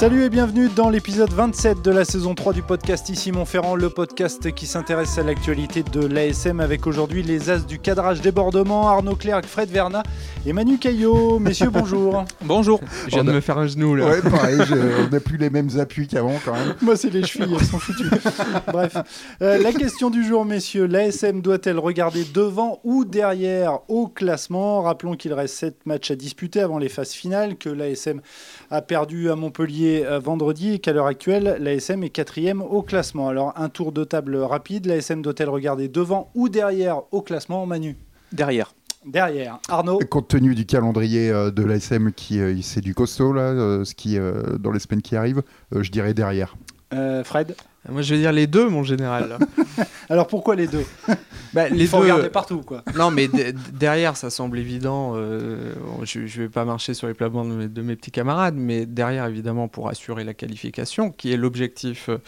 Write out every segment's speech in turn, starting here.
Salut et bienvenue dans l'épisode 27 de la saison 3 du podcast Ici Montferrand, le podcast qui s'intéresse à l'actualité de l'ASM avec aujourd'hui les as du cadrage débordement, Arnaud Clerc, Fred Verna et Manu Caillot. Messieurs, bonjour. Bonjour. Je viens de me faire un genou là. Ouais, pareil, je- on n'a plus les mêmes appuis qu'avant quand même. Moi, c'est les chevilles, elles sont foutues. Bref, Euh, la question du jour, messieurs, l'ASM doit-elle regarder devant ou derrière au classement? Rappelons qu'il reste 7 matchs à disputer avant les phases finales, que l'ASM a perdu à Montpellier euh, vendredi et qu'à l'heure actuelle, l'ASM est quatrième au classement. Alors, un tour de table rapide, l'ASM doit-elle regarder devant ou derrière au classement Manu? Derrière. Derrière. Arnaud? Compte tenu du calendrier euh, de l'ASM qui euh, c'est du costaud là, ce qui dans les semaines qui arrivent, je dirais derrière. Euh, Fred? Moi je vais dire les deux mon général. Alors, pourquoi les deux? Bah, Il les faut deux. regarder partout, quoi. Non mais de- derrière ça semble évident. euh, je, je vais pas marcher sur les plates-bandes de, mes- de mes petits camarades, mais derrière évidemment pour assurer la qualification, qui est l'objectif euh,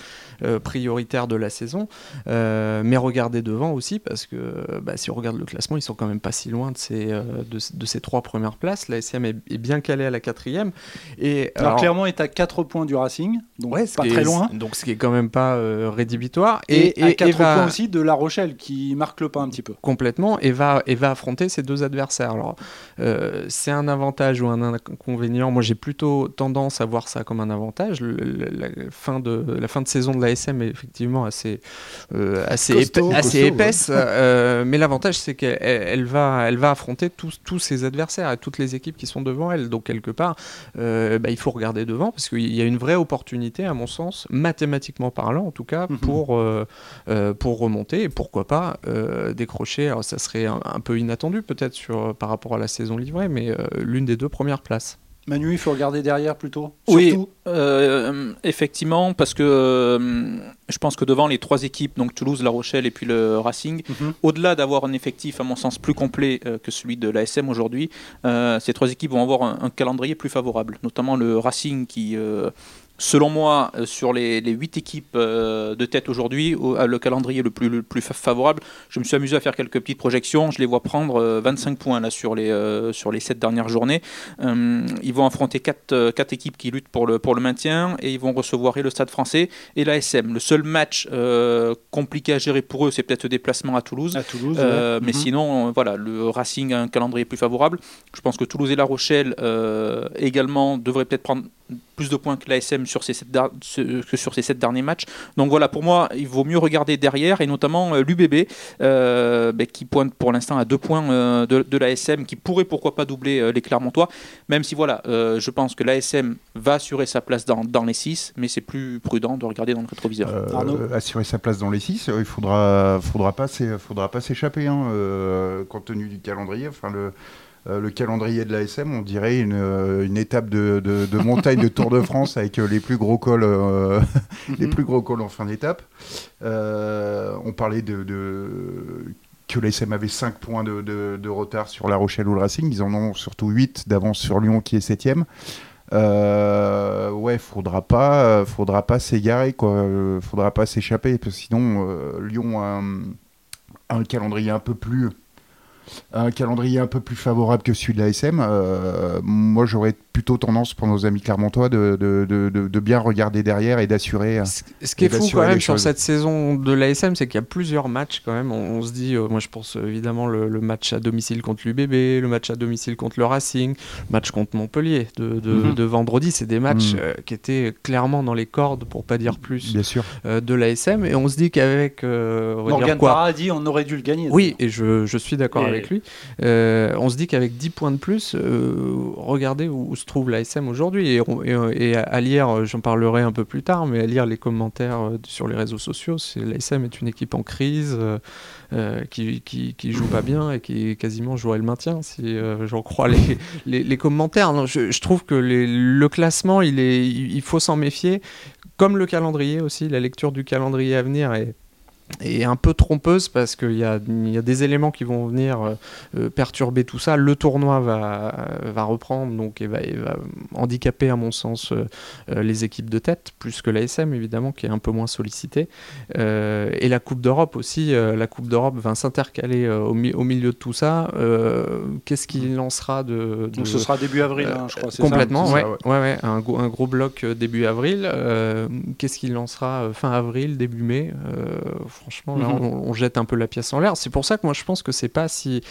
euh, prioritaire de la saison. Euh, mais regarder devant aussi parce que bah, si on regarde le classement, ils sont quand même pas si loin de ces euh, de, de ces trois premières places. La SM est, est bien calée à la quatrième. Et Alors, alors- Clermont est à 4 points du Racing, donc Ouais, pas est- très loin. Donc ce qui est quand même pas euh, rédhibitoire. Et, à 4 va- points aussi de La Rochelle qui marque le pas un petit peu. complètement et va, et va affronter ses deux adversaires. Alors, euh, c'est un avantage ou un inconvénient? Moi, j'ai plutôt tendance à voir ça comme un avantage. Le- la, fin de, la fin de saison de l'ASM est effectivement assez, euh, assez, Costaud, épais- assez costaud, épaisse. mais l'avantage, c'est qu'elle elle- elle va, elle va affronter tous, tous ses adversaires et toutes les équipes qui sont devant elle. Donc, quelque part, bah, il faut regarder devant parce qu'il y a une vraie opportunité, à mon sens, mathématiquement parlant, en tout cas, Mhm. pour, euh, euh, pour remonter et pourquoi pas euh, décrocher. Alors, ça serait un, un peu inattendu peut-être sur par rapport à la saison livrée, mais euh, l'une des deux premières places. Manu, il faut regarder derrière plutôt? Oui, euh, effectivement, parce que euh, je pense que devant les trois équipes, donc Toulouse, La Rochelle et puis le Racing, Mhm. au-delà d'avoir un effectif, à mon sens, plus complet euh, que celui de l'ASM aujourd'hui, euh, ces trois équipes vont avoir un, un calendrier plus favorable, notamment le Racing qui. euh, Selon moi, euh, sur les, 8 équipes euh, de tête aujourd'hui, au- a le calendrier le plus, le plus fa- favorable. Je me suis amusé à faire quelques petites projections. Je les vois prendre euh, 25 points là, sur, les, euh, sur les 7 dernières journées. Euh, ils vont affronter 4, équipes qui luttent pour le, pour le maintien et ils vont recevoir et le Stade français et l'ASM. Le seul match euh, compliqué à gérer pour eux, c'est peut-être le déplacement à Toulouse. À Toulouse. Euh, ouais. Mais Mhm. sinon, euh, voilà, le Racing a un calendrier plus favorable. Je pense que Toulouse et La Rochelle euh, également devraient peut-être prendre plus de points que l'ASM sur ces sept dar- ce- que sur ces sept derniers matchs. Donc voilà, pour moi, il vaut mieux regarder derrière et notamment l'UBB euh, ben, qui pointe pour l'instant à deux points euh, de, de l'ASM qui pourrait pourquoi pas doubler euh, les Clermontois. Même si voilà, euh, je pense que l'ASM va assurer sa place dans, dans les six, mais c'est plus prudent de regarder dans le rétroviseur. Euh, assurer sa place dans les 6, il faudra, faudra pas, s'é- faudra pas s'échapper hein, euh, compte tenu du calendrier. Enfin, le, euh, le calendrier de l'ASM, on dirait une, euh, une étape de, de- de montagne de Tour de France avec euh, les plus gros cols, euh, les plus gros cols en fin d'étape. On parlait de, de- que l'ASM avait 5 points de, retard sur La Rochelle ou le Racing. Ils en ont surtout 8 d'avance sur Lyon qui est 7 euh, ouais, faudra pas, faudra pas s'égarer, quoi. Faudra pas s'échapper, parce que sinon, Lyon a un, a un calendrier un peu plus, un calendrier un peu plus favorable que celui de l'ASM. Euh, moi, j'aurais plutôt tendance pour nos amis clermontois de, de, de, de- de bien regarder derrière et d'assurer. euh, Ce ce qui est fou quand même sur cette saison de l'ASM, c'est qu'il y a plusieurs matchs quand même. On, on se dit, euh, moi je pense euh, évidemment le, le match à domicile contre l'UBB, le match à domicile contre le Racing, le match contre Montpellier de, de, Mhm. de vendredi. C'est des matchs Mhm. euh, qui étaient clairement dans les cordes, pour pas dire plus, Bien sûr. euh, de l'ASM. Et on se dit qu'avec euh, on va dire Morgan quoi Parra a dit on aurait dû le gagner. oui, et je, je suis d'accord Et- avec lui. Euh, on se dit qu'avec 10 points de plus, euh, regardez où, où se trouve l'ASM aujourd'hui. Et, on- et, à lire, euh, j'en parlerai un peu plus tard, mais à lire les commentaires euh, sur les réseaux sociaux, l'ASM est une équipe en crise, euh, euh, qui, qui, joue pas bien et qui quasiment jouerait le maintien, si euh, j'en crois les, les, commentaires. Je, trouve que le classement, il, est, il faut s'en méfier, comme le calendrier aussi, la lecture du calendrier à venir est est un peu trompeuse parce qu'il y a, y a des éléments qui vont venir euh, euh, perturber tout ça. Le tournoi va, va reprendre, donc et va, et va handicaper, à mon sens, euh, euh, les équipes de tête, plus que la SM, évidemment, qui est un peu moins sollicitée. Euh, et la Coupe d'Europe aussi, euh, la Coupe d'Europe va s'intercaler euh, au, mi- au milieu de tout ça. Euh, Qu'est-ce qu'il lancera de, Donc ce sera début avril, hein, je crois. ça Complètement, ouais, ça, ouais. ouais. ouais, un, gros, un gros bloc euh, début avril. Euh, Qu'est-ce qu'il lancera euh, fin avril, début mai Euh, Franchement, là, Mhm. on, on jette un peu la pièce en l'air. C'est pour ça que moi, je pense que c'est pas si,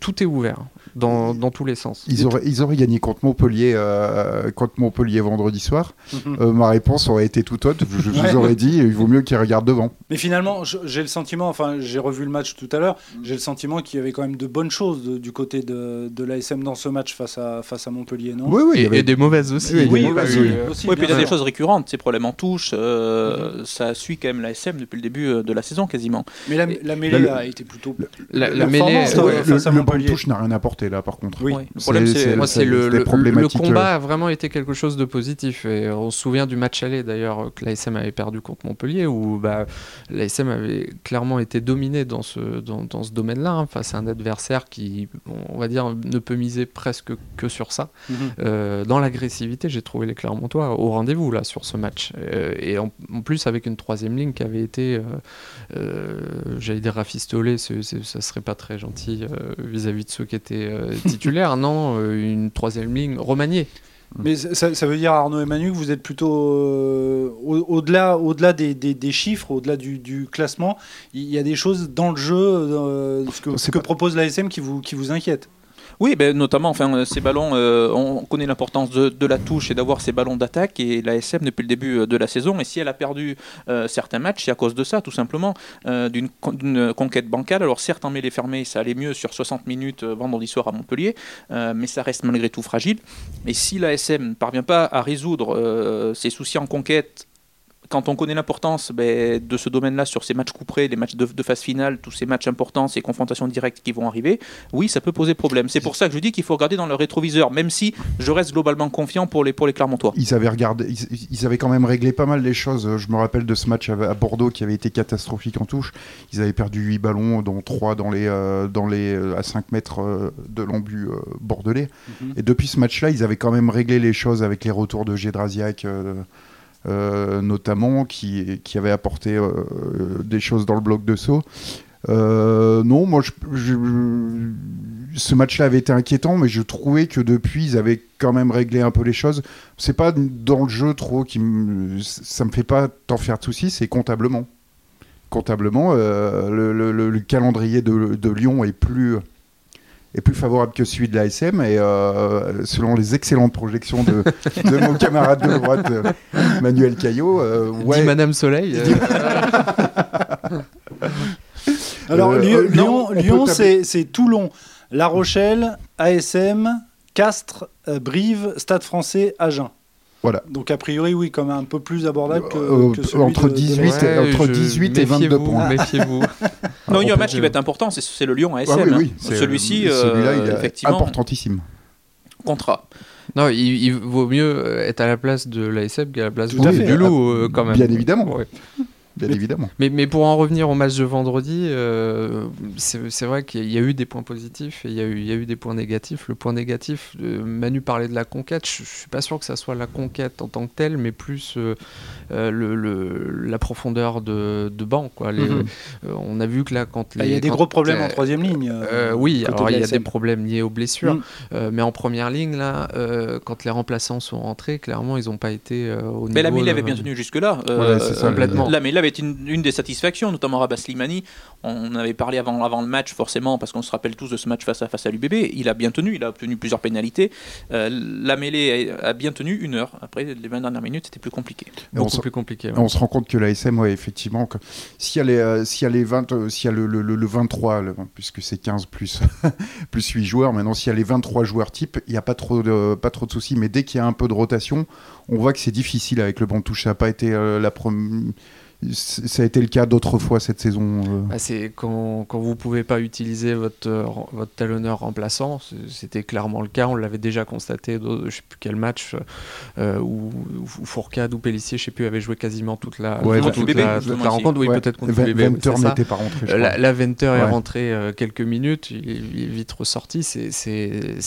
tout est ouvert dans, dans tous les sens. Ils auraient, ils auraient gagné contre Montpellier, euh, contre Montpellier vendredi soir. Mhm. Euh, ma réponse aurait été tout autre. Je, je Ouais. vous aurais dit, il vaut mieux qu'ils regardent devant. Mais finalement, j'ai le sentiment, enfin, j'ai revu le match tout à l'heure, j'ai le sentiment qu'il y avait quand même de bonnes choses de- du côté de, de l'ASM dans ce match face à, face à Montpellier, non? Oui, oui, il y avait- et des mauvaises aussi. Oui, Oui, des mauvaises, oui, oui. aussi, Oui, puis il y a des choses récurrentes, ces problèmes en touche, euh, ça suit quand même la SM depuis le début euh, de la saison quasiment. Mais la, la mêlée le- a été plutôt. La, la performance, mêlée, euh, ouais, le, face à le banc de Montpellier. touche n'a rien apporté là, par contre. Oui. Ouais. Le problème, C'est- le, le- le problématiques, combat a vraiment été quelque chose de positif. Et on se souvient du match aller d'ailleurs que l'ASM avait perdu contre Montpellier, où bah, l'ASM avait clairement été dominé dans ce, dans, dans ce domaine-là, hein, face à un adversaire qui, on va dire, ne peut miser presque que sur ça. Mhm. Euh, dans l'agressivité, j'ai trouvé les Clermontois au rendez-vous là sur ce match. Euh, et en, en plus avec une troisième ligne qui avait été, euh, euh, j'allais dire rafistolée, c'est- c'est- ça serait pas très gentil euh, vis-à-vis de ceux qui étaient euh, titulaires. non, euh, une troisième ligne remaniée. Mais ça, ça veut dire, Arnaud et Manu, que vous êtes plutôt euh, au- au-delà au -delà des, des- des chiffres, au-delà du, du classement. Il y a des choses dans le jeu, euh, ce que, ce C'est que pas- propose l'ASM qui vous, qui vous inquiète. Oui, ben, notamment, enfin, euh, ces ballons, euh, on connaît l'importance de, la touche et d'avoir ces ballons d'attaque. Et la SM, depuis le début euh, de la saison, et si elle a perdu certains matchs, c'est à cause de ça, tout simplement, d'une con- d'une conquête bancale. Alors, certes, en mêlée fermée, ça allait mieux sur 60 minutes vendredi soir à Montpellier, mais ça reste malgré tout fragile. Et si la SM ne parvient pas à résoudre ses soucis en conquête, quand on connaît l'importance ben, de ce domaine-là sur ces matchs couperés, les matchs de, de phase finale, tous ces matchs importants, ces confrontations directes qui vont arriver, oui, ça peut poser problème. C'est pour ça que je dis qu'il faut regarder dans le rétroviseur, même si je reste globalement confiant pour les, pour les Clermontois. Ils avaient regardé, ils, ils avaient quand même réglé pas mal les choses. Je me rappelle de ce match à, à Bordeaux qui avait été catastrophique en touche. Ils avaient perdu 8 ballons, dont 3 dans les, euh, dans les, euh, à 5 mètres euh, de l'embut euh, bordelais. Mhm. Et depuis ce match-là, ils avaient quand même réglé les choses avec les retours de Gédrasiak, euh, notamment, qui, qui avait apporté euh, des choses dans le bloc de saut. Euh, non, moi, ce match-là avait été inquiétant, mais je trouvais que depuis, ils avaient quand même réglé un peu les choses. C'est pas dans le jeu trop qui ça me fait pas tant faire de soucis, c'est comptablement. Comptablement, euh, le, le- le- le calendrier de Lyon est plus est plus favorable que celui de la SM et euh, selon les excellentes projections de, de mon camarade de droite euh, Manuel Caillot, euh, Dit Madame Soleil. euh, Alors, Euh, Lyon, euh, Lyon, Lyon, c'est c'est Toulon, La Rochelle, ASM, Castres, euh, Brive, Stade français, Agen. Voilà. Donc, a priori, oui, comme un peu plus abordable que, Euh, que celui entre de- de 18 l'ASM. et- entre 18 et 22 méfiez-vous, points. Méfiez-vous. Non, il y a un match qui va être important, c'est- c'est le Lyon ASM. Ah oui, hein. oui, Celui-ci, celui-là, euh, il est effectivement, importantissime. contrat. Non, il, il vaut mieux être à la place de l'ASM qu'à la place du, loup, euh, quand même. Bien évidemment. Ouais. Bien Mais- évidemment. Mais, mais pour en revenir au match de vendredi, euh, c'est c'est vrai qu'il y a- il eu des points positifs et il y a eu, il y a eu des points négatifs. Le point négatif, euh, Manu parlait de la conquête, je, je suis pas sûr que ça soit la conquête en tant que telle, mais plus euh, euh, le, le- la profondeur de, de banc. Quoi. Les- Mhm. euh, on a vu que là, quand Bah, Il y a des gros problèmes en troisième ligne. euh, euh, oui, alors il y a des problèmes liés aux blessures, Mm. euh, mais en première ligne, là, euh, quand les remplaçants sont rentrés, clairement, ils n'ont pas été euh, au niveau. Mais la Mille avait bien tenu jusque-là. Ça, complètement. La Mille avait été une, une des satisfactions, notamment Rabat Slimani. On avait parlé avant, avant le match, forcément, parce qu'on se rappelle tous de ce match face à, face à l'UBB. Il a bien tenu, il a obtenu plusieurs pénalités. Euh, la mêlée a, a bien tenu une heure. Après, les 20 dernières minutes, c'était plus compliqué. Et on Beaucoup se- plus compliqué. ouais. On se rend compte que la SM, ouais, effectivement, que s'il y a les, euh, y a les 20, euh, s'il y a le, le- le- le 23, le- puisque c'est 15 plus, plus 8 joueurs, maintenant s'il y a les 23 joueurs type, il n'y a pas trop, de, pas trop de soucis, mais dès qu'il y a un peu de rotation, on voit que c'est difficile avec le banc de touche. Ça n'a pas été euh, la première. Ça a été le cas d'autres fois cette saison. euh. Bah, c'est quand, quand vous pouvez pas utiliser votre, euh, votre talonneur remplaçant, c'était clairement le cas. On l'avait déjà constaté, dans, je sais plus quel match, euh, où, où Fourcade ou Pellissier, je sais plus, avaient joué quasiment toute la, Ouais, toute la- toute rencontre. Oui, Ouais. peut-être contre Venter n'était pas rentré. je La, Venter est rentré euh, quelques minutes, il est, il est vite ressorti. C'est-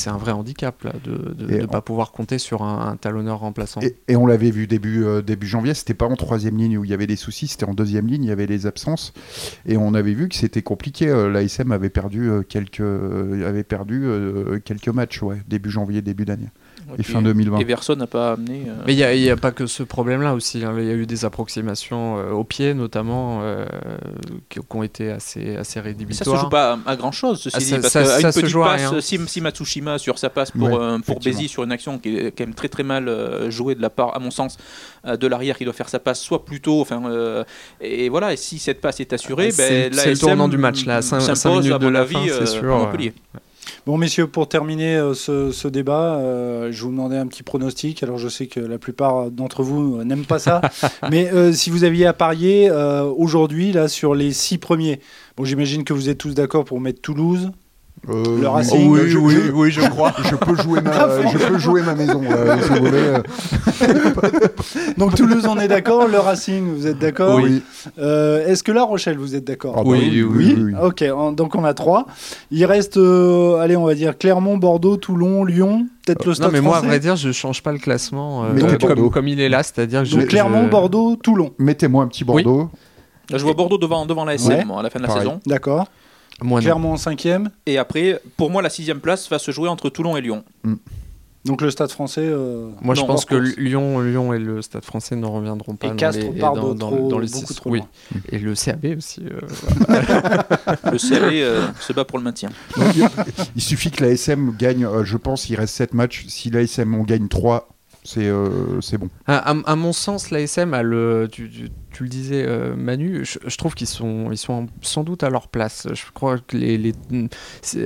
un vrai handicap là, de ne pas pouvoir compter sur un, un talonneur remplaçant. Et, et on l'avait vu début, euh, début janvier, c'était pas en troisième ligne où il y avait des soucis, c'était en deuxième ligne, il y avait les absences. Et on avait vu que c'était compliqué. euh, L'ASM avait perdu, euh, quelques, euh, avait perdu quelques matchs, ouais, début janvier, début d'année. Et fin 2020. Everson n'a pas amené. euh, Mais il n'y a, pas que ce problème-là aussi. hein. Il y a eu des approximations euh, au pied, notamment, euh, qui, qui ont été assez, assez Mais ça se rédhibitoires. joue pas à, à grand chose, ceci Ah, dit, ça- parce ça- qu'à ça une se joue à passe, rien. si, si Matsushima sur sa passe pour, Ouais, euh, pour. Bézi sur une action qui est quand même très très mal jouée de la part, à mon sens, de l'arrière qui doit faire sa passe soit plus tôt, enfin, euh, et voilà, et si cette passe est assurée, Ah, ben, c'est- le tournant du match, là, cinq- cinq s'impose, minutes à de la avis, fin, c'est sûr, à ouais. Bon, messieurs, pour terminer euh, ce, ce débat, euh, je vous demandais un petit pronostic. Alors, je sais que la plupart d'entre vous euh, n'aiment pas ça. mais euh, si vous aviez à parier aujourd'hui, là, sur les six premiers, bon, j'imagine que vous êtes tous d'accord pour mettre Toulouse. Euh, Le Racing, oui, je- oui, je- oui, je crois. je peux jouer ma, Ah, je peux jouer ma maison. euh, si vous voulez, euh. Donc, Toulouse, on est d'accord. Le Racing, vous êtes d'accord Oui. Euh, Est-ce que La Rochelle, vous êtes d'accord? Ah bah Oui, oui, oui? Ok, en- donc on a trois. Il reste, euh, allez, on va dire Clermont, Bordeaux, Toulon, Lyon, peut-être le Stade Non, mais moi, à vrai dire, je change pas le classement euh, comme, il est là, c'est-à-dire que je- Clermont, je- Bordeaux, Toulon. Mettez-moi un petit Bordeaux. Là, je vois Bordeaux devant, devant la SM Ouais. à la fin de la Pareil. saison. D'accord. Moi, non. Clermont en cinquième. Et après, pour moi, la sixième place va se jouer entre Toulon et Lyon. Donc le Stade français. euh, Moi, je pense que. Lyon, Lyon et le Stade français ne reviendront pas Et dans Castres les, part dans, de dans- trop- dans les beaucoup six. trop oui. loin. Et le CAB aussi. euh, Le CAB euh, se bat pour le maintien. Donc, il- il suffit que la SM gagne, euh, je pense, il reste 7 matchs. Si la SM en gagne 3, c'est euh, c'est bon. À, à- à mon sens, l'ASM a le. Tu, tu- tu le disais, euh, Manu, je, je trouve qu'ils sont, ils sont sans doute à leur place. Je crois que les,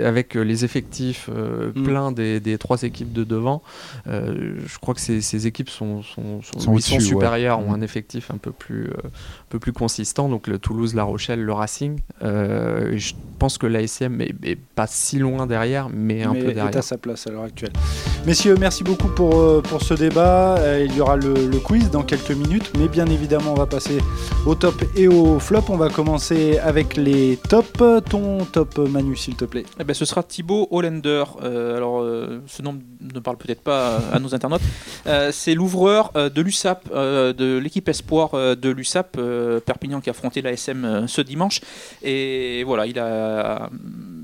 avec euh, les effectifs euh, Mm. pleins des, des trois équipes de devant, euh, je crois que ces, ces équipes sont, sont, sont, Sont oui, sont au-dessus, ouais. supérieures, ont Mm. un effectif un peu plus, un peu plus consistant. Donc le Toulouse, La Rochelle, le Racing. Je pense que l'ASM est, est pas si loin derrière, mais un mais peu est à derrière. sa place à l'heure actuelle. Messieurs, merci beaucoup pour, pour ce débat. Il y aura le, le quiz dans quelques minutes, mais bien évidemment, on va passer au top et au flop. On va commencer avec les tops. Ton top, Manu, s'il te plaît. Eh ben, ce sera Thibaut Hollander. Euh, alors, euh, ce nom ne parle peut-être pas à, à nos internautes. Euh, c'est l'ouvreur euh, de l'USAP, euh, de l'équipe espoir euh, de l'USAP euh, Perpignan qui a affronté l'ASM euh, ce dimanche. Et voilà, il a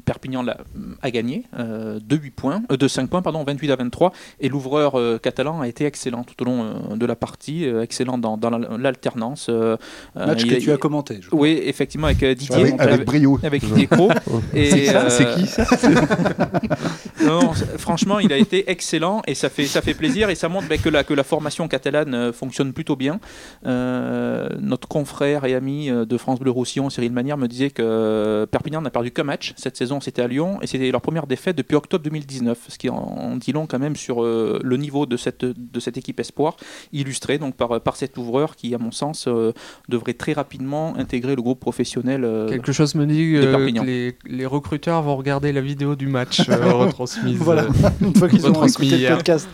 Perpignan l'a- a gagné euh, de 8 points, euh, de 5 points, pardon, 28 à 23. Et l'ouvreur euh, catalan a été excellent tout au long euh, de la partie, euh, excellent dans, dans la- l'alternance. euh, euh, Match que a- tu as commenté. je crois. Oui, effectivement, avec euh, Didier. Avec, avec brio. avec Didier Cros. Et, C'est euh, qui ça? non, franchement, il a été excellent et ça fait, ça fait plaisir et ça montre ben, que, la, que la formation catalane euh, fonctionne plutôt bien. Euh, notre confrère et ami euh, de France Bleu Roussillon, Cyril Manière, me disait que Perpignan n'a perdu qu'un match. Cette saison, c'était à Lyon et c'était leur première défaite depuis octobre 2019, ce qui en, dit long quand même sur euh, le niveau de cette, de cette équipe espoir, illustré donc par, par cet ouvreur qui, à mon sens, euh, devrait très rapidement intégrer le groupe professionnel. Quelque chose me dit que les, les recruteurs vont regarder la vidéo du match retransmise. Voilà. euh, Une fois qu'ils ont écouté le hier. podcast.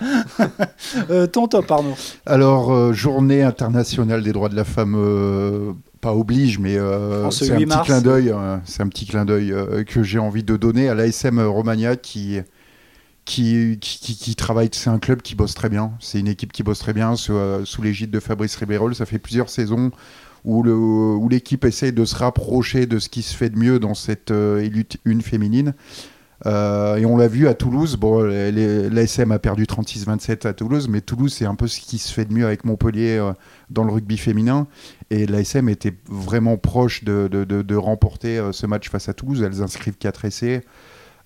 Euh, ton top, Arnaud. Alors, euh, journée internationale des droits de la femme, euh, pas oblige, mais euh, ce c'est un 8 petit clin d'œil, c'est un petit clin d'œil euh, que j'ai envie de donner à l'ASM Romagna qui qui, qui, qui- qui travaille. C'est un club qui bosse très bien. C'est une équipe qui bosse très bien sous, euh, sous l'égide de Fabrice Ribeyrol. Ça fait plusieurs saisons où le- où l'équipe essaye de se rapprocher de ce qui se fait de mieux dans cette euh, élite une féminine. Euh, et on l'a vu à Toulouse. Bon, l'ASM a perdu 36-27 à Toulouse, mais Toulouse, c'est un peu ce qui se fait de mieux avec Montpellier euh, dans le rugby féminin. Et l'ASM était vraiment proche de, remporter euh, ce match face à Toulouse. Elles inscrivent 4 essais.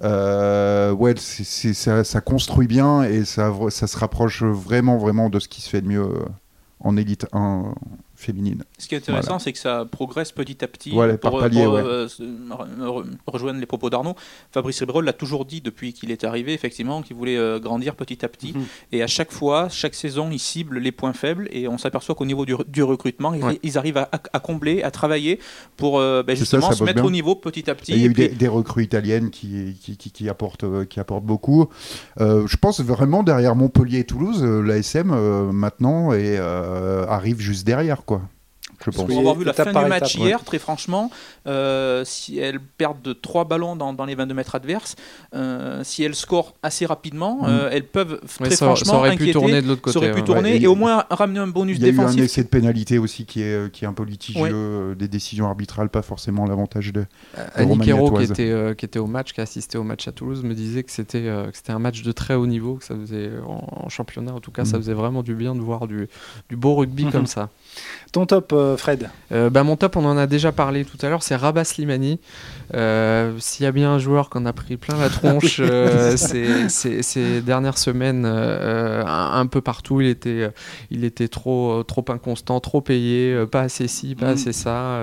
Ouais, ça, construit bien et ça, se rapproche vraiment, vraiment de ce qui se fait de mieux en élite 1 féminine. Ce qui est intéressant, Voilà. c'est que ça progresse petit à petit. Voilà, par pour, palier, pour, ouais. euh, rejoindre les propos d'Arnaud, Fabrice Ribrol l'a toujours dit depuis qu'il est arrivé, effectivement, qu'il voulait euh, grandir petit à petit. Mhm. Et à chaque fois, chaque saison, il cible les points faibles et on s'aperçoit qu'au niveau du, du recrutement, ils, Ouais. ils arrivent à, à combler, à travailler pour euh, ben, ça, justement ça se mettre bien. au niveau petit à petit. Et il y a eu puis- des, des recrues italiennes qui, qui, qui, qui apportent, euh, qui apportent beaucoup. Euh, je pense vraiment derrière Montpellier et Toulouse, euh, l'ASM euh, maintenant et, euh, arrive juste derrière, quoi. Je pense. Pour avoir vu la fin du étape, match ouais. hier, très franchement, euh, si elles perdent de 3 ballons dans, dans les 22 mètres adverses, euh, si elles scorent assez rapidement, Mm. euh, elles peuvent Ouais, très ça, franchement ça aurait inquiéter, pu tourner de l'autre côté. ça aurait pu ouais. tourner Ouais, et- et, au moins ramener un bonus Il y a eu un défensif. essai de pénalité aussi qui est, qui est un peu litigieux, Ouais. euh, des décisions arbitrales, pas forcément l'avantage de. Annie qui était, euh, qui était au match, qui a assisté au match à Toulouse, me disait que c'était euh, un match de très haut niveau, que ça faisait en, en championnat, en tout cas, ça Mm. faisait vraiment du bien de voir du, du beau rugby comme ça. Ton top, euh, Fred Euh, bah, mon top, on en a déjà parlé tout à l'heure, c'est Rabat Slimani. Euh, S'il y a bien un joueur qu'on a pris plein la tronche euh, ces, ces- ces dernières semaines, un, un peu partout, il était, il était trop, trop inconstant, trop payé, pas assez ci, pas Mm. assez ça.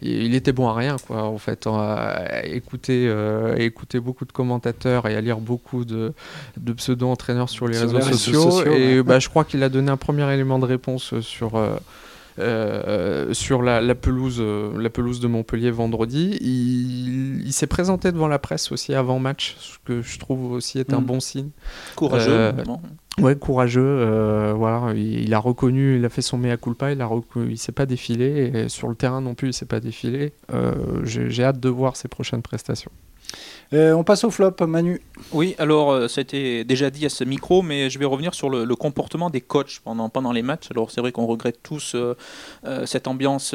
il était bon à rien, quoi, en fait. À écouter, écouter beaucoup de commentateurs et à lire beaucoup de, de pseudo-entraîneurs sur les Sur réseaux les réseaux sociaux. sociaux, et ouais. bah, je crois qu'il a donné un premier élément de réponse sur. Euh, euh, sur la, la pelouse, euh, la pelouse de Montpellier vendredi. Il, il s'est présenté devant la presse aussi avant match, ce que je trouve aussi est un Mm. bon signe. Courageux. Euh. Ouais, courageux. euh, voilà, il, il a reconnu, il a fait son mea culpa, il a il s'est pas défilé et sur le terrain non plus, il s'est pas défilé. J'ai hâte de voir ses prochaines prestations. Euh, On passe au flop, Manu. Oui, alors euh, ça a déjà dit à ce micro, mais je vais revenir sur le, comportement des coachs pendant, les matchs. Alors c'est vrai qu'on regrette tous euh, cette ambiance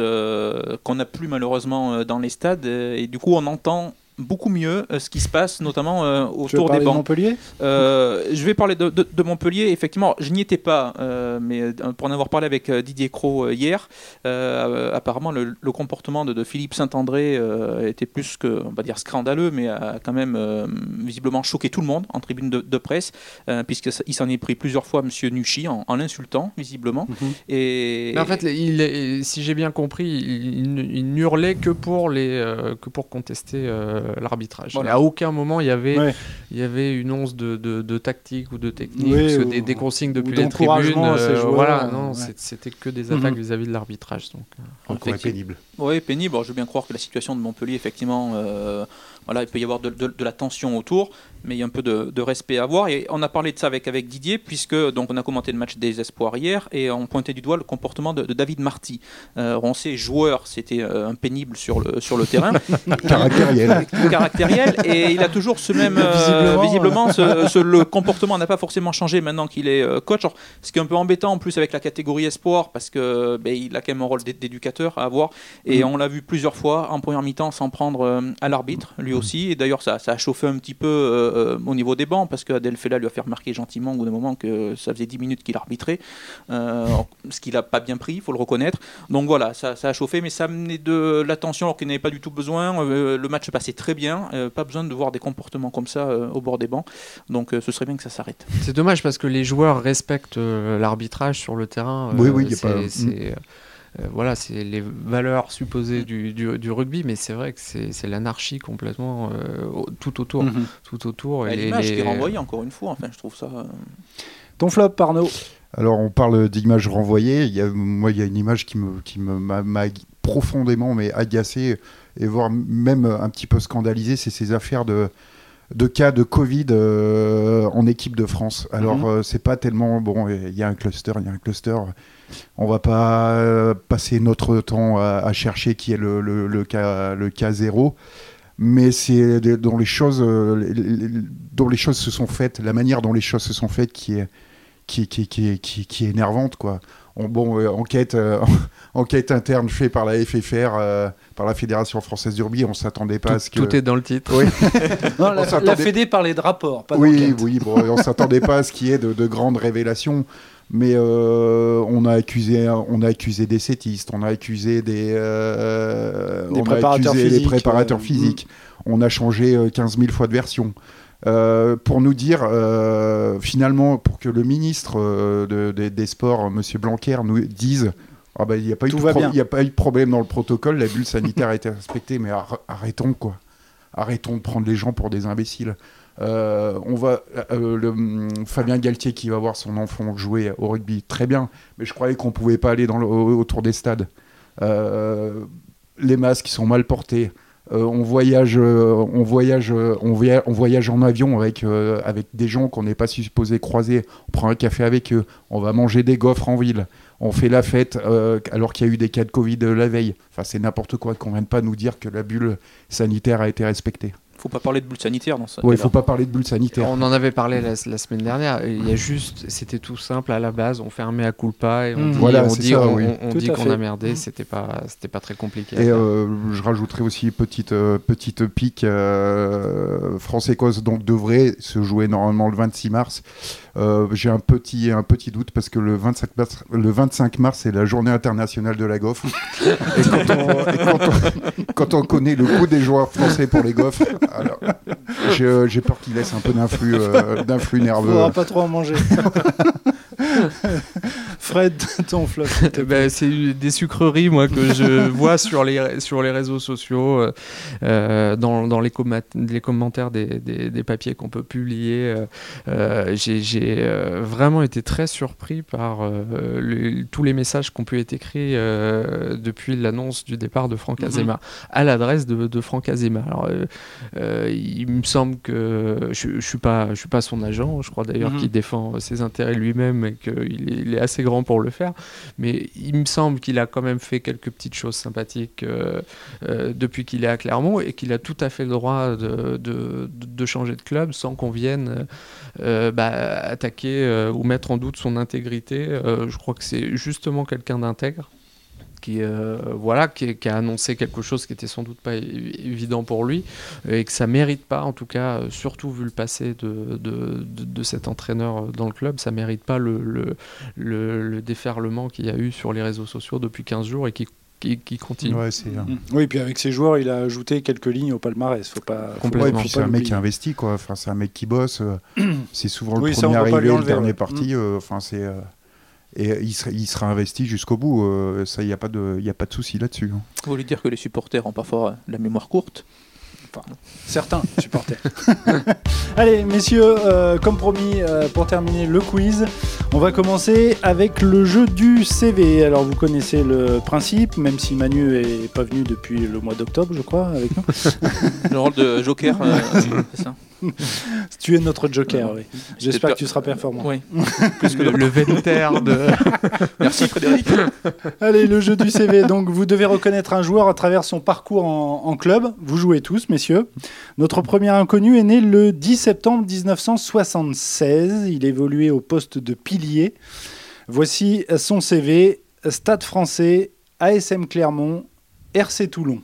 qu'on n'a plus malheureusement dans les stades, et du coup on entend beaucoup mieux euh, ce qui se passe, notamment euh, autour des de bancs. Montpellier? Euh, je vais parler de, de- de Montpellier. Effectivement, je n'y étais pas, euh, mais pour en avoir parlé avec euh, Didier Cros euh, hier, euh, apparemment le, le comportement de, de Philippe Saint-André euh, était plus que, on va dire, scandaleux, mais a quand même euh, visiblement choqué tout le monde en tribune de, de presse, euh, puisqu'il s'en est pris plusieurs fois Monsieur Nucci en, en l'insultant, visiblement. Mhm. Et Mais en fait, il, est- si j'ai bien compris, il, il- il n'hurlait que pour les, euh, que pour contester euh, l'arbitrage. Voilà. Mais À aucun moment il y avait, Ouais. il y avait une once de, de, de tactique ou de technique, Oui, parce que ou- des, des consignes depuis les tribunes. d'encouragement à ces euh, joueurs, voilà, euh, non, ouais. c'était que des Mhm. attaques vis-à-vis de l'arbitrage. Donc, euh. Encore est Effectivement. pénible. Oui, pénible. Alors, je veux bien croire que la situation de Montpellier, effectivement, euh, voilà, il peut y avoir de, de- de la tension autour, mais il y a un peu de, de respect à avoir. Et on a parlé de ça avec, avec Didier, puisque donc on a commenté le match des Espoirs hier, et on pointait du doigt le comportement de, de David Marty. Euh, on sait, joueur, c'était euh, un pénible sur le, sur le terrain, Caractériel. caractériel, et il a toujours ce même. euh, Visiblement, visiblement, ce- ce- le comportement n'a pas forcément changé maintenant qu'il est euh, coach. Alors, ce qui est un peu embêtant en plus avec la catégorie espoir, parce que ben, il a quand même un rôle d'é- d'éducateur à avoir, et Mhm. on l'a vu plusieurs fois en première mi-temps s'en prendre euh, à l'arbitre, lui aussi. Et d'ailleurs, ça, ça a chauffé un petit peu euh, euh, au niveau des bancs, parce que Adel Fella lui a fait remarquer gentiment au bout d'un moment que ça faisait 10 minutes qu'il arbitrait, euh, ce qu'il n'a pas bien pris, il faut le reconnaître. Donc voilà, ça, ça a chauffé, mais ça amenait de l'attention alors qu'il n'avait pas du tout besoin. Euh, le match passait très bien, euh, pas besoin de voir des comportements comme ça euh, au bord des bancs. Donc euh, ce serait bien que ça s'arrête. C'est dommage parce que les joueurs respectent l'arbitrage sur le terrain. Oui, oui, a pas- euh, voilà, c'est les valeurs supposées du, du- du rugby, mais c'est vrai que c'est c'est l'anarchie complètement euh, tout autour, Mhm. tout autour. Et les- L'image qui est renvoyée, encore une fois, enfin, je trouve ça. euh, Ton flop, Arnaud? Alors, on parle d'images renvoyées. Il y a, moi, il y a une image qui me, qui me m'a, m'a profondément mais agacé et voire même un petit peu scandalisé, c'est ces affaires de de cas de Covid euh, en équipe de France. Alors Mhm. euh, c'est pas tellement bon. Il y a un cluster, il y a un cluster. On va pas euh, passer notre temps à, à chercher qui est le, le, le cas le cas zéro. Mais c'est dont les choses euh, dont les choses se sont faites, la manière dont les choses se sont faites qui est qui, qui, qui, qui, qui est énervante quoi. On- bon, euh, enquête, euh, enquête interne faite par la FFR, euh, par la Fédération française du rugby, on s'attendait pas tout, à ce que. tout est dans le titre. Oui, Non, On la, Fédé parlait de rapport, pas oui, oui, bon, on s'attendait pas à ce qu'il y ait de, de grandes révélations. Mais euh, on a accusé, on a accusé des sétistes, on a accusé des, euh, Des on a préparateurs accusé physiques, des préparateurs physiques. On a changé euh, 15 000 fois de version. Euh, pour nous dire, euh, finalement, pour que le ministre euh, de- de- des Sports, M. Blanquer, nous dise Ah bah, il n'y a, pas eu de a pas eu problème dans le protocole, la bulle sanitaire a été respectée, mais ar- arrêtons quoi. Arrêtons de prendre les gens pour des imbéciles. Euh, on va, euh, le, hum, Fabien Galtier qui va voir son enfant jouer au rugby, très bien, mais je croyais qu'on pouvait pas aller dans le- au- autour des stades. Euh, les masques sont mal portés. Euh, on voyage, euh, on voyage, euh, on voyage, on voyage en avion avec avec des gens qu'on n'est pas supposé croiser. On prend un café avec eux. On va manger des gaufres en ville. On fait la fête alors qu'il y a eu des cas de Covid la veille. Enfin, c'est n'importe quoi. Qu'on vienne pas nous dire que la bulle sanitaire a été respectée. Faut pas parler de bulle sanitaire dans ça. Ouais, il faut pas parler de bulle sanitaire. On en avait parlé la, la semaine dernière. Il y a juste, c'était tout simple à la base. On fait un mea culpa et on Mm. dit, Voilà, on c'est dit, ça, on, oui. on- on Tout dit à qu'on a merdé. C'était pas, c'était pas très compliqué. Et euh, je rajouterai aussi petite euh, petite pique euh, France-Écosse donc devrait se jouer normalement le 26 mars. Euh, J'ai un petit un petit doute parce que le 25 mars le 25 mars c'est la journée internationale de la gaufre. et quand on, et quand on- quand on connaît le coût des joueurs français pour les gaufres, j'ai peur qu'il laisse un peu d'influx euh, d'influx On nerveux. pourra pas trop en manger. Fred, ton flop. ben, c'est des sucreries moi que je vois sur les sur les réseaux sociaux euh, euh, dans, dans les, commentaires des, des, des papiers qu'on peut publier euh, j'ai vraiment été très surpris par euh, le- tous les messages qui ont pu être écrits depuis l'annonce du départ de Franck Mhm. Azema à l'adresse de, de Franck Azema alors il me semble que je, je suis pas je suis pas son agent je crois d'ailleurs Mhm. qu'il défend ses intérêts lui-même et qu'il est, il est assez grand pour le faire mais il me semble qu'il a quand même fait quelques petites choses sympathiques euh, euh, depuis qu'il est à Clermont et qu'il a tout à fait le droit de, changer de club sans qu'on vienne euh, bah, attaquer ou mettre en doute son intégrité. Je crois que c'est justement quelqu'un d'intègre qui, euh, voilà, qui, qui a annoncé quelque chose qui était sans doute pas évident pour lui et que ça mérite pas, en tout cas, euh, surtout vu le passé de, de, de- de cet entraîneur euh, dans le club, ça mérite pas le, le, le- le déferlement qu'il y a eu sur les réseaux sociaux depuis 15 jours et qui, qui, qui continue. Ouais, Mm. Oui, puis avec ses joueurs, il a ajouté quelques lignes au palmarès. Faut pas. faut Complètement. C'est un mec qui l'oublier. investi, quoi. Enfin, c'est un mec qui bosse. c'est souvent le Oui, premier arrivé, le dernier ouais. parti. Enfin, c'est. Euh, et il sera, il sera investi jusqu'au bout. euh, ça, il n'y a pas de, il y a pas de souci là-dessus. hein. Vous voulez dire que les supporters ont parfois euh, la mémoire courte? Certains supporters. Allez, messieurs, euh, comme promis, euh, pour terminer le quiz, on va commencer avec le jeu du CV. Alors, vous connaissez le principe, même si Manu est pas venu depuis le mois d'octobre, je crois, avec nous. Le rôle de joker, euh, c'est ça? Tu es notre joker, oui. J'espère que tu seras performant. Oui. le, le Venter de... Merci Frédéric. Allez, le jeu du CV. Donc, vous devez reconnaître un joueur à travers son parcours en, en club. Vous jouez tous, messieurs. Notre premier inconnu est né le 10 septembre 1976. Il évoluait au poste de pilier. Voici son CV. Stade français, ASM Clermont, RC Toulon.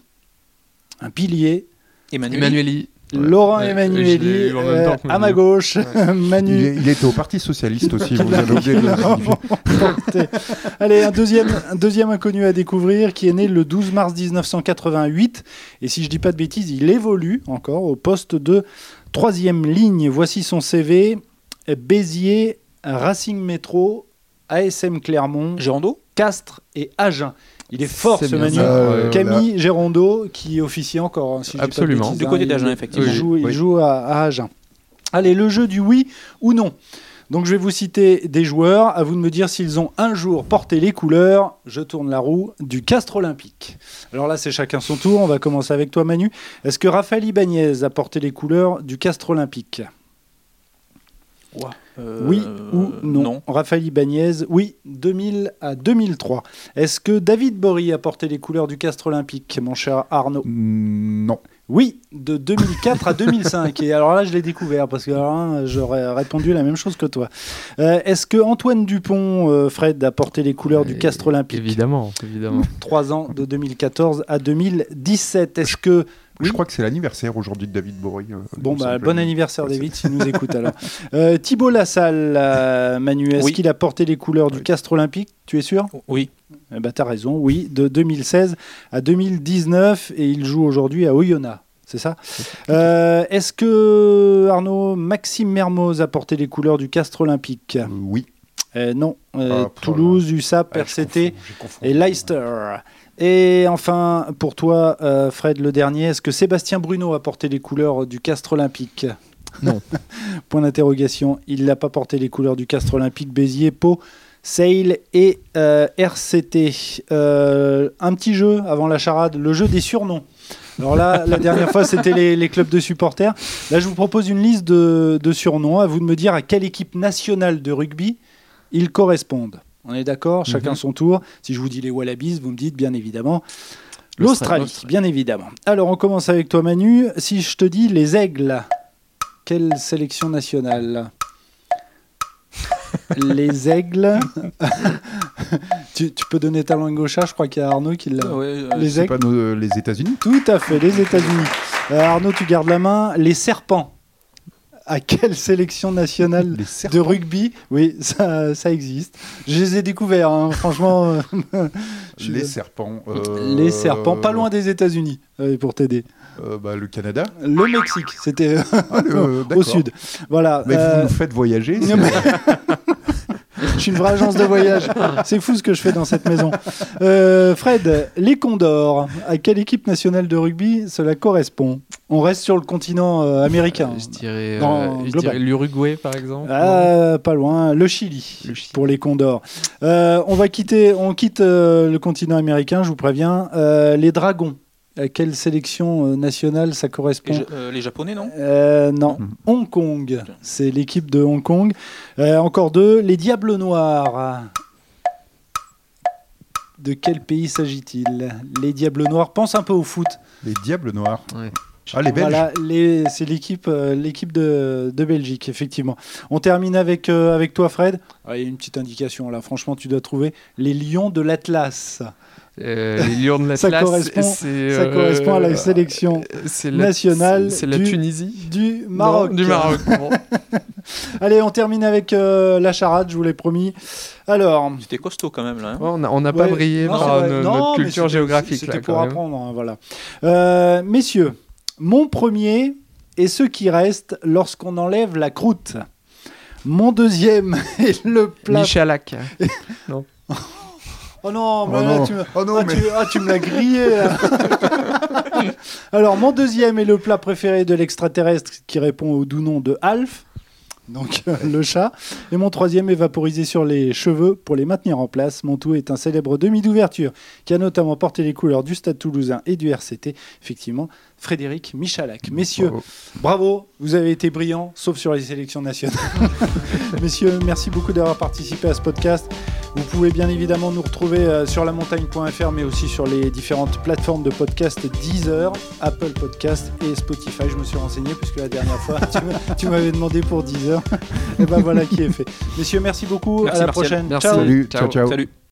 Un pilier. Emmanuel. Emmanueli. Ouais. Laurent Ouais, Emmanueli, même euh, à ma gauche, Il, Manu. est- il était au Parti Socialiste aussi, vous avez oublié de le. Allez, un deuxième, un deuxième inconnu à découvrir qui est né le 12 mars 1988. Et si je dis pas de bêtises, il évolue encore au poste de troisième ligne. Voici son CV. Béziers, Racing Métro, ASM Clermont, Castres et Agen. Il est fort ce Manu. ça, Euh. Camille Gérondeau qui officie encore. hein, si je dis pas de Absolument. bêtises, Du hein. côté d'Agen, il effectivement. joue, il joue à, à Agen. Allez, le jeu du oui ou non. Donc je vais vous citer des joueurs, à vous de me dire s'ils ont un jour porté les couleurs, je tourne la roue, du Castre Olympique. Alors là c'est chacun son tour, on va commencer avec toi Manu. Est-ce que Raphaël Ibanez a porté les couleurs du Castre Olympique? Euh, Oui ou non, Raphaël Ibanez, oui, 2000 à 2003. Est-ce que David Bory a porté les couleurs du Castre Olympique, mon cher Arnaud? Mm, Non. Oui, de 2004 à 2005. Et alors là, je l'ai découvert parce que hein, j'aurais répondu la même chose que toi. Euh, Est-ce que Antoine Dupont, euh, Fred, a porté les couleurs du Castre Olympique? Évidemment, évidemment. Trois ans de 2014 à 2017. Est-ce que Oui. Je crois que c'est l'anniversaire aujourd'hui de David Bory. euh, Bon, bah, bon anniversaire Ouais, David, s'il nous écoute alors. Euh, Thibaut Lassalle, euh, Manu, est-ce Oui. qu'il a porté les couleurs du. Castre Olympique Tu es sûr? Oui. eh ben, T'as raison, oui, de 2016 à 2019 et il joue aujourd'hui à Oyonnax. C'est ça? Euh, Est-ce que Arnaud Maxime Mermoz a porté les couleurs du Castre Olympique? Euh, oui. Euh, non, euh, Ah, Toulouse, USAP, Ah, RCT et Leicester. Et enfin, pour toi, euh, Fred, le dernier, est-ce que Sébastien Bruno a porté les couleurs du Castre Olympique Non. Point d'interrogation. Il n'a pas porté les couleurs du Castre Olympique, Béziers, Pau, Sale et euh, RCT. Euh, un petit jeu avant la charade, le jeu des surnoms. Alors là, la dernière fois, c'était les, les clubs de supporters. Là, je vous propose une liste de, de surnoms. À vous de me dire à quelle équipe nationale de rugby ils correspondent. On est d'accord Chacun Mhm. son tour. Si je vous dis les Wallabies, vous me dites bien évidemment L'Australie. bien évidemment. Alors, on commence avec toi, Manu. Si je te dis les aigles, quelle sélection nationale? Les aigles. tu, tu peux donner ta langue au chat, je crois qu'il y a Arnaud qui l'a. Ouais, euh, les aigles. pas nos- les États-Unis Tout à fait, les États-Unis. Euh, Arnaud, tu gardes la main. Les serpents. À quelle sélection nationale de rugby Oui, ça, ça existe. Je les ai découverts, hein, franchement. euh, Les serpents. euh, Les serpents, pas loin des États-Unis, euh, pour t'aider. euh, bah, le Canada. Le Mexique, c'était Ah, le- au sud. Voilà. Mais vous nous faites voyager. je suis une vraie agence de voyage. C'est fou ce que je fais dans cette maison. Euh, Fred, les Condors, à quelle équipe nationale de rugby cela correspond? On reste sur le continent euh, américain. Je dirais, Dans euh, je dirais l'Uruguay, par exemple. Ah, pas loin, le Chili, Le Chili. pour les Condors. On va quitter, on quitte le continent américain, je vous préviens. Les Dragons, à quelle sélection euh, nationale ça les, correspond Ja- euh, les Japonais, non? Euh, non, Mhm. Hong Kong. C'est l'équipe de Hong Kong. Euh, encore deux. Les Diables Noirs. De quel pays s'agit-il? Les Diables Noirs. Pense un peu au foot. Les Diables Noirs. Ouais. Ah, les Belges. Voilà, les- c'est l'équipe, l'équipe de, de Belgique, effectivement. On termine avec, euh, avec toi, Fred. Ah, Il y a une petite indication là. Franchement, tu dois trouver les Lions de l'Atlas. Euh, les Lions de Ça correspond- Ça euh, correspond à la sélection nationale C'est la du- Tunisie du Maroc. Non, Du Maroc. bon. Allez, on termine avec euh, la charade, je vous l'ai promis. Alors, C'était costaud quand même là. hein. Ouais, on n'a pas brillé non, par no- Non, notre culture géographique. C'était pour quand même. apprendre, hein, voilà. Euh, messieurs, mon premier est ce qui reste lorsqu'on enlève la croûte. Mon deuxième est le plat. Michalak. Oh non, mais Oh là, non, tu me, oh non ah, mais tu, ah, tu me l'as grillé. Alors, mon deuxième est le plat préféré de l'extraterrestre qui répond au doux nom de Alf. Donc euh, le chat. Et mon troisième est vaporisé sur les cheveux pour les maintenir en place. Mon tout est un célèbre demi d'ouverture qui a notamment porté les couleurs du Stade Toulousain et du RCT. Effectivement, Frédéric Michalak. Messieurs, Bravo, vous avez été brillants, sauf sur les sélections nationales. Messieurs, merci beaucoup d'avoir participé à ce podcast. Vous pouvez bien évidemment nous retrouver euh, sur lamontagne.fr, mais aussi sur les différentes plateformes de podcast Deezer, Apple Podcast et Spotify. Je me suis renseigné puisque la dernière fois, tu m'a- tu m'avais demandé pour Deezer. et ben voilà qui est fait. Messieurs, merci beaucoup. Merci, à la Martial. prochaine. Merci. Ciao. Salut, Ciao. ciao, ciao. Salut.